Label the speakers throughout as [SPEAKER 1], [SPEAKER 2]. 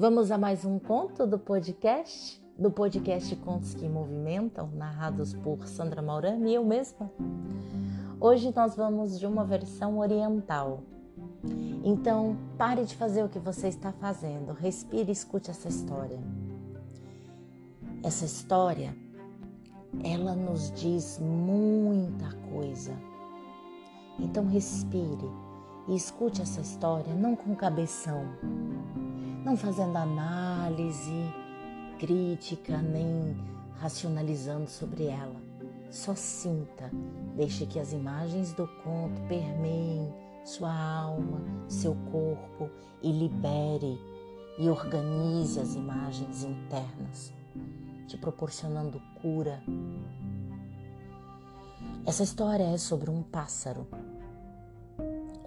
[SPEAKER 1] Vamos a mais um conto do podcast, do podcast Contos que Movimentam, narrados por Sandra Maurami e eu mesma. Hoje nós vamos de uma versão oriental. Então, pare de fazer o que você está fazendo, respire e escute essa história. Essa história, ela nos diz muita coisa. Então, respire e escute essa história não com cabeção, não fazendo análise, crítica, nem racionalizando sobre ela. Só sinta, deixe que as imagens do conto permeiem sua alma, seu corpo e libere e organize as imagens internas, te proporcionando cura. Essa história é sobre um pássaro.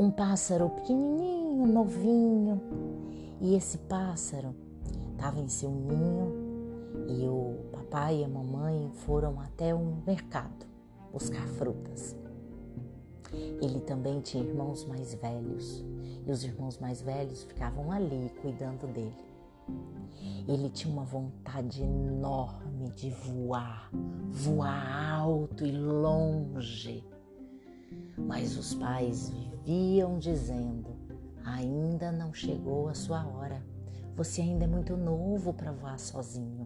[SPEAKER 1] Um pássaro pequenininho, novinho, e esse pássaro estava em seu ninho e o papai e a mamãe foram até um mercado buscar frutas. Ele também tinha irmãos mais velhos e os irmãos mais velhos ficavam ali cuidando dele. Ele tinha uma vontade enorme de voar, voar alto e longe. Mas os pais viviam dizendo: Ainda não chegou a sua hora. Você ainda é muito novo para voar sozinho.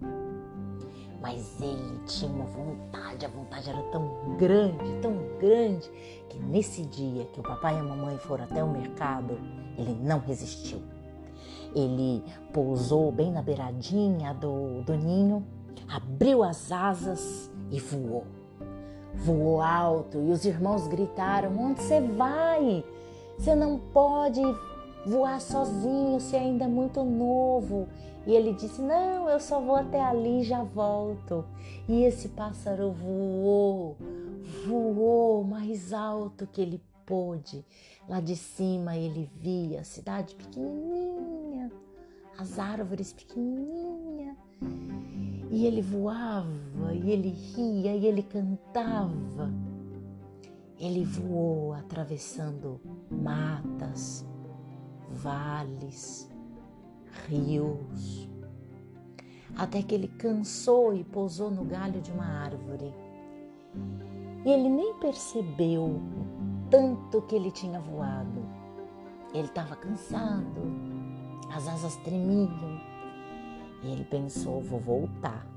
[SPEAKER 1] Mas ele tinha uma vontade, a vontade era tão grande, tão grande, que nesse dia que o papai e a mamãe foram até o mercado, ele não resistiu. Ele pousou bem na beiradinha do, do ninho, abriu as asas e voou. Voou alto e os irmãos gritaram: Onde você vai? Você não pode voar sozinho, você ainda é muito novo. E ele disse: Não, eu só vou até ali e já volto. E esse pássaro voou, voou mais alto que ele pôde. Lá de cima ele via a cidade pequenininha, as árvores pequenininhas. E ele voava, e ele ria, e ele cantava. Ele voou atravessando matas, vales, rios, até que ele cansou e pousou no galho de uma árvore. E ele nem percebeu o tanto que ele tinha voado. Ele estava cansado, as asas tremiam. E ele pensou: vou voltar.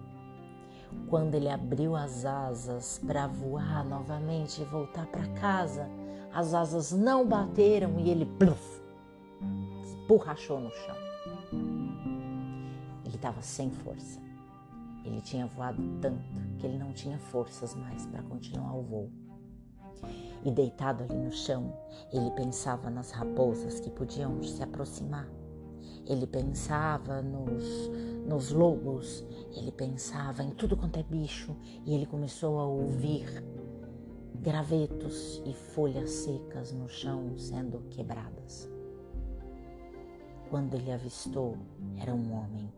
[SPEAKER 1] Quando ele abriu as asas para voar novamente e voltar para casa, as asas não bateram e ele pluf, esborrachou no chão. Ele estava sem força. Ele tinha voado tanto que ele não tinha forças mais para continuar o voo. E deitado ali no chão, ele pensava nas raposas que podiam se aproximar ele pensava nos, nos lobos, ele pensava em tudo quanto é bicho e ele começou a ouvir gravetos e folhas secas no chão sendo quebradas. Quando ele avistou, era um homem,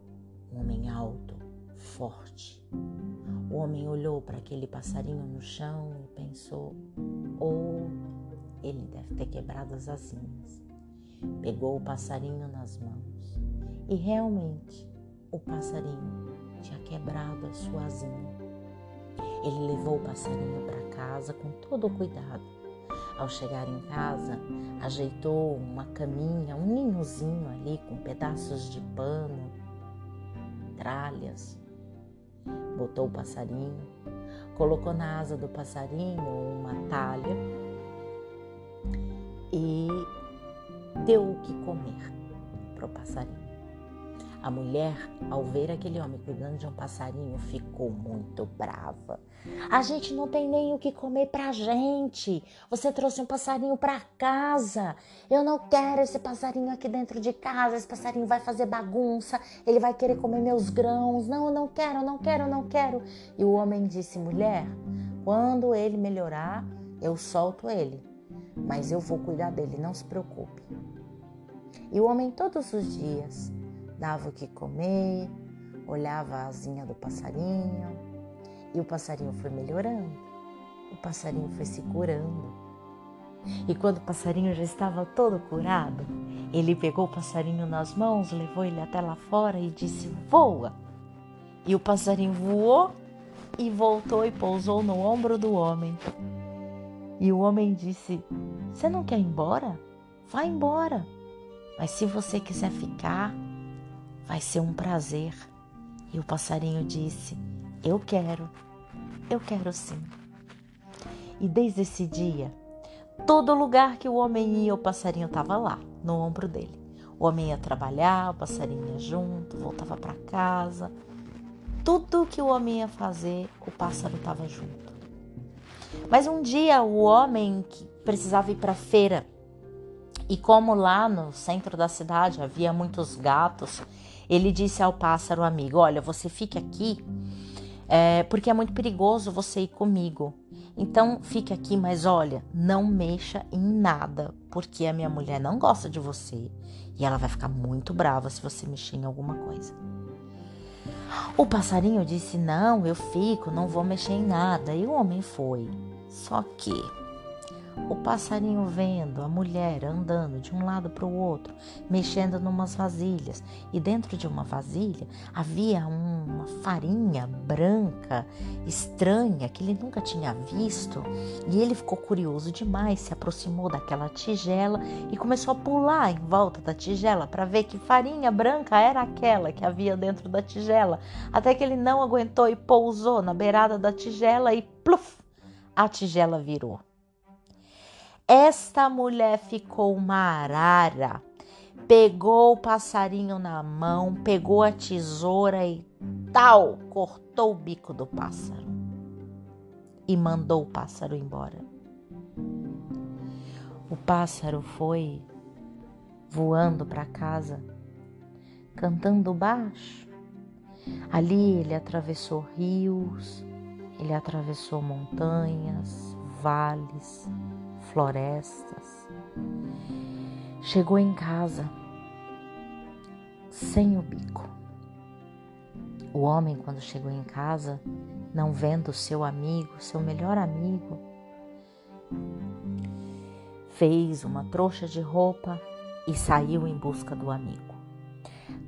[SPEAKER 1] um homem alto, forte. O homem olhou para aquele passarinho no chão e pensou: oh, ele deve ter quebrado as asinhas. Pegou o passarinho nas mãos e realmente o passarinho tinha quebrado a sua asinha. Ele levou o passarinho para casa com todo o cuidado. Ao chegar em casa, ajeitou uma caminha, um ninhozinho ali com pedaços de pano, tralhas. Botou o passarinho, colocou na asa do passarinho uma talha e deu o que comer para o passarinho. A mulher, ao ver aquele homem cuidando de um passarinho, ficou muito brava. A gente não tem nem o que comer pra gente. Você trouxe um passarinho para casa. Eu não quero esse passarinho aqui dentro de casa. Esse passarinho vai fazer bagunça. Ele vai querer comer meus grãos. Não, eu não quero, eu não quero, eu não quero. E o homem disse: mulher, quando ele melhorar, eu solto ele mas eu vou cuidar dele, não se preocupe. E o homem todos os dias dava o que comer, olhava a asinha do passarinho, e o passarinho foi melhorando, o passarinho foi se curando. E quando o passarinho já estava todo curado, Ele pegou o passarinho nas mãos, levou ele até lá fora e disse: Voa! E o passarinho voou e voltou e pousou no ombro do homem. E o homem disse: Você não quer ir embora? Vá embora. Mas se você quiser ficar, vai ser um prazer. E o passarinho disse: Eu quero, eu quero sim. E desde esse dia, todo lugar que o homem ia, o passarinho estava lá, no ombro dele. O homem ia trabalhar, o passarinho ia junto, voltava para casa. Tudo que o homem ia fazer, o pássaro estava junto. Mas um dia o homem que precisava ir para a feira e como lá no centro da cidade havia muitos gatos, ele disse ao pássaro amigo: Olha, você fique aqui é, porque é muito perigoso você ir comigo. Então fique aqui, mas olha, não mexa em nada, porque a minha mulher não gosta de você e ela vai ficar muito brava se você mexer em alguma coisa. O passarinho disse: Não, eu fico, não vou mexer em nada. E o homem foi. Só que o passarinho vendo a mulher andando de um lado para o outro, mexendo numas vasilhas, e dentro de uma vasilha havia uma farinha branca, estranha, que ele nunca tinha visto, e ele ficou curioso demais, se aproximou daquela tigela e começou a pular em volta da tigela para ver que farinha branca era aquela que havia dentro da tigela, até que ele não aguentou e pousou na beirada da tigela e pluf, a tigela virou. Esta mulher ficou uma arara, pegou o passarinho na mão, pegou a tesoura e tal, cortou o bico do pássaro e mandou o pássaro embora. O pássaro foi voando para casa, cantando baixo. Ali ele atravessou rios, ele atravessou montanhas, vales, florestas. Chegou em casa sem o bico. O homem, quando chegou em casa, não vendo seu amigo, seu melhor amigo, fez uma trouxa de roupa e saiu em busca do amigo.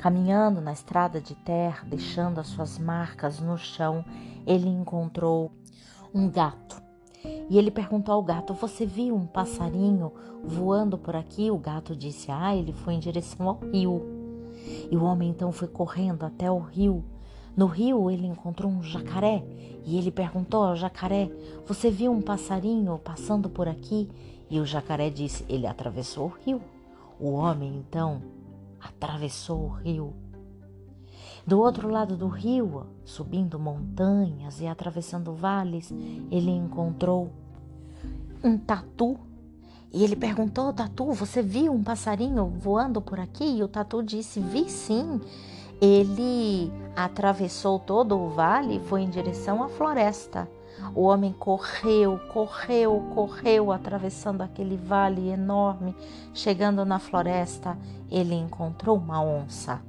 [SPEAKER 1] Caminhando na estrada de terra, deixando as suas marcas no chão, ele encontrou um gato e ele perguntou ao gato: Você viu um passarinho voando por aqui? O gato disse: Ah, ele foi em direção ao rio. E o homem então foi correndo até o rio. No rio ele encontrou um jacaré e ele perguntou ao jacaré: Você viu um passarinho passando por aqui? E o jacaré disse: Ele atravessou o rio. O homem então atravessou o rio do outro lado do rio, subindo montanhas e atravessando vales, ele encontrou um tatu. E ele perguntou: Tatu, você viu um passarinho voando por aqui? E o tatu disse: Vi sim. Ele atravessou todo o vale e foi em direção à floresta. O homem correu, correu, correu, atravessando aquele vale enorme. Chegando na floresta, ele encontrou uma onça.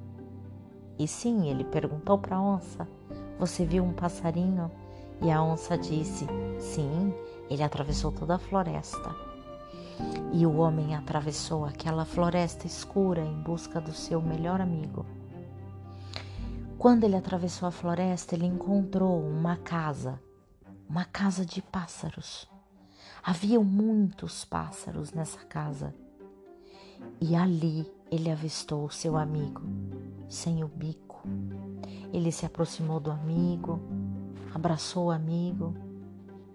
[SPEAKER 1] E sim, ele perguntou para a onça: Você viu um passarinho? E a onça disse: Sim, ele atravessou toda a floresta. E o homem atravessou aquela floresta escura em busca do seu melhor amigo. Quando ele atravessou a floresta, ele encontrou uma casa, uma casa de pássaros. Havia muitos pássaros nessa casa. E ali ele avistou o seu amigo, sem o bico. Ele se aproximou do amigo, abraçou o amigo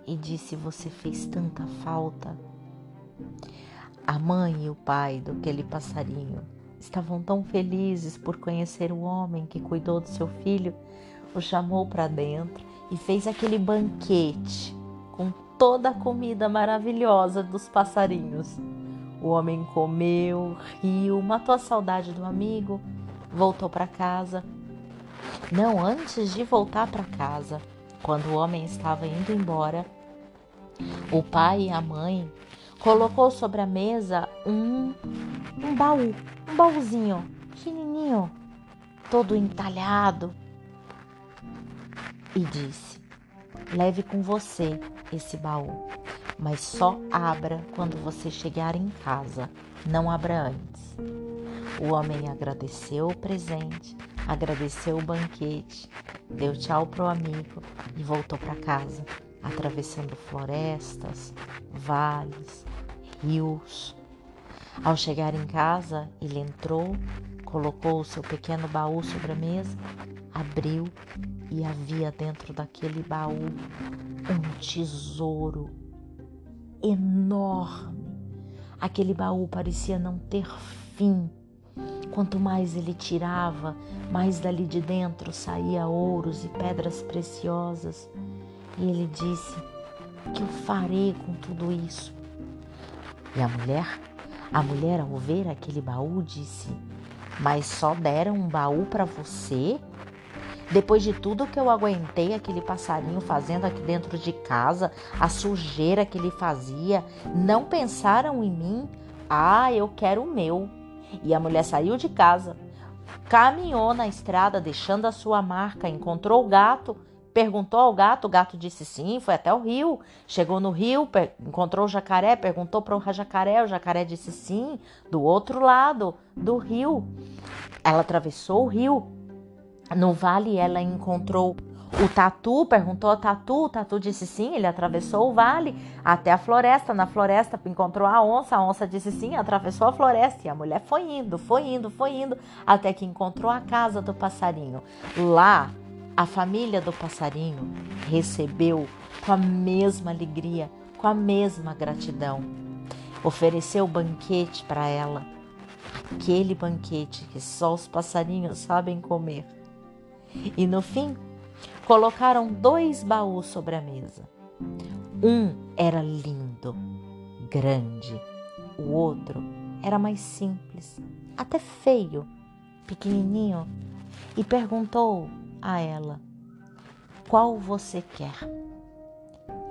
[SPEAKER 1] e disse: Você fez tanta falta. A mãe e o pai do aquele passarinho estavam tão felizes por conhecer o homem que cuidou do seu filho, o chamou para dentro e fez aquele banquete com toda a comida maravilhosa dos passarinhos. O homem comeu, riu, matou a saudade do amigo, voltou para casa. Não, antes de voltar para casa, quando o homem estava indo embora, o pai e a mãe colocou sobre a mesa um, um baú, um baúzinho pequenininho, todo entalhado, e disse: Leve com você esse baú, mas só abra quando você chegar em casa, não abra antes. O homem agradeceu o presente, agradeceu o banquete, deu tchau pro amigo e voltou para casa, atravessando florestas, vales, rios. Ao chegar em casa, ele entrou, colocou o seu pequeno baú sobre a mesa, abriu e havia dentro daquele baú um tesouro enorme. Aquele baú parecia não ter fim. Quanto mais ele tirava, mais dali de dentro saía ouros e pedras preciosas. E ele disse: Que eu farei com tudo isso? E a mulher, a mulher ao ver aquele baú disse: Mas só deram um baú para você? Depois de tudo que eu aguentei aquele passarinho fazendo aqui dentro de casa, a sujeira que ele fazia, não pensaram em mim? Ah, eu quero o meu. E a mulher saiu de casa, caminhou na estrada deixando a sua marca, encontrou o gato, perguntou ao gato, o gato disse sim, foi até o rio. Chegou no rio, encontrou o jacaré, perguntou para o jacaré, o jacaré disse sim, do outro lado do rio. Ela atravessou o rio, no vale, ela encontrou o tatu, perguntou ao tatu, o tatu disse sim, ele atravessou o vale até a floresta. Na floresta encontrou a onça, a onça disse sim, atravessou a floresta. E a mulher foi indo, foi indo, foi indo, até que encontrou a casa do passarinho. Lá, a família do passarinho recebeu com a mesma alegria, com a mesma gratidão. Ofereceu banquete para ela, aquele banquete que só os passarinhos sabem comer e no fim, colocaram dois baús sobre a mesa. Um era lindo, grande, o outro era mais simples, até feio, pequenininho, e perguntou a ela: Qual você quer?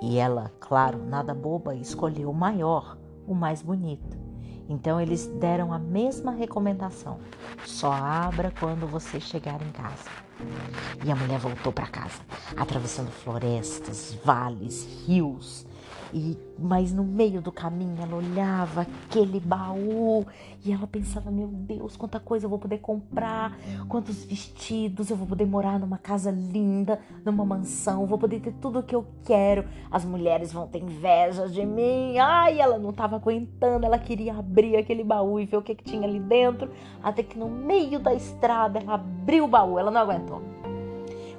[SPEAKER 1] E ela, claro, nada boba, escolheu o maior, o mais bonito. Então eles deram a mesma recomendação: só abra quando você chegar em casa. E a mulher voltou para casa, atravessando florestas, vales, rios, e, mas no meio do caminho ela olhava aquele baú e ela pensava: Meu Deus, quanta coisa eu vou poder comprar, quantos vestidos, eu vou poder morar numa casa linda, numa mansão, vou poder ter tudo o que eu quero. As mulheres vão ter inveja de mim. Ai, ela não estava aguentando, ela queria abrir aquele baú e ver o que, que tinha ali dentro. Até que no meio da estrada ela abriu o baú, ela não aguentou.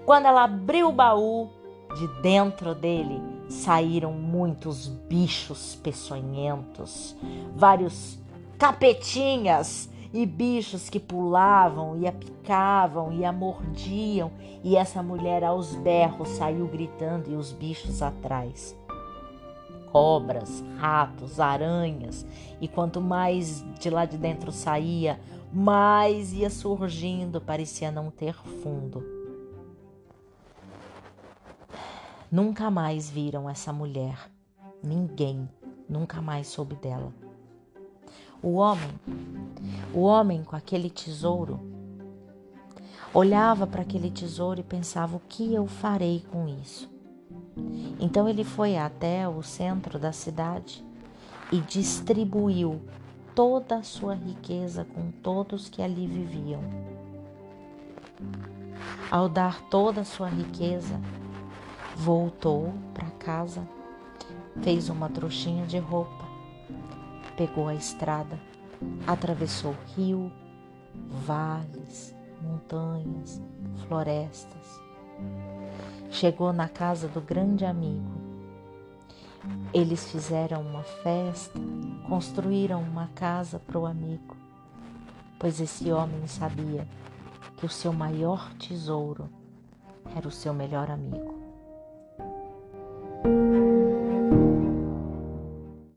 [SPEAKER 1] Quando ela abriu o baú, de dentro dele saíram muitos bichos peçonhentos, vários capetinhas e bichos que pulavam e a picavam e a mordiam, e essa mulher aos berros saiu gritando e os bichos atrás. Cobras, ratos, aranhas, e quanto mais de lá de dentro saía, mais ia surgindo, parecia não ter fundo. Nunca mais viram essa mulher. Ninguém nunca mais soube dela. O homem, o homem com aquele tesouro, olhava para aquele tesouro e pensava: o que eu farei com isso? Então ele foi até o centro da cidade e distribuiu toda a sua riqueza com todos que ali viviam. Ao dar toda a sua riqueza, Voltou para casa, fez uma trouxinha de roupa, pegou a estrada, atravessou rio, vales, montanhas, florestas. Chegou na casa do grande amigo. Eles fizeram uma festa, construíram uma casa para o amigo, pois esse homem sabia que o seu maior tesouro era o seu melhor amigo.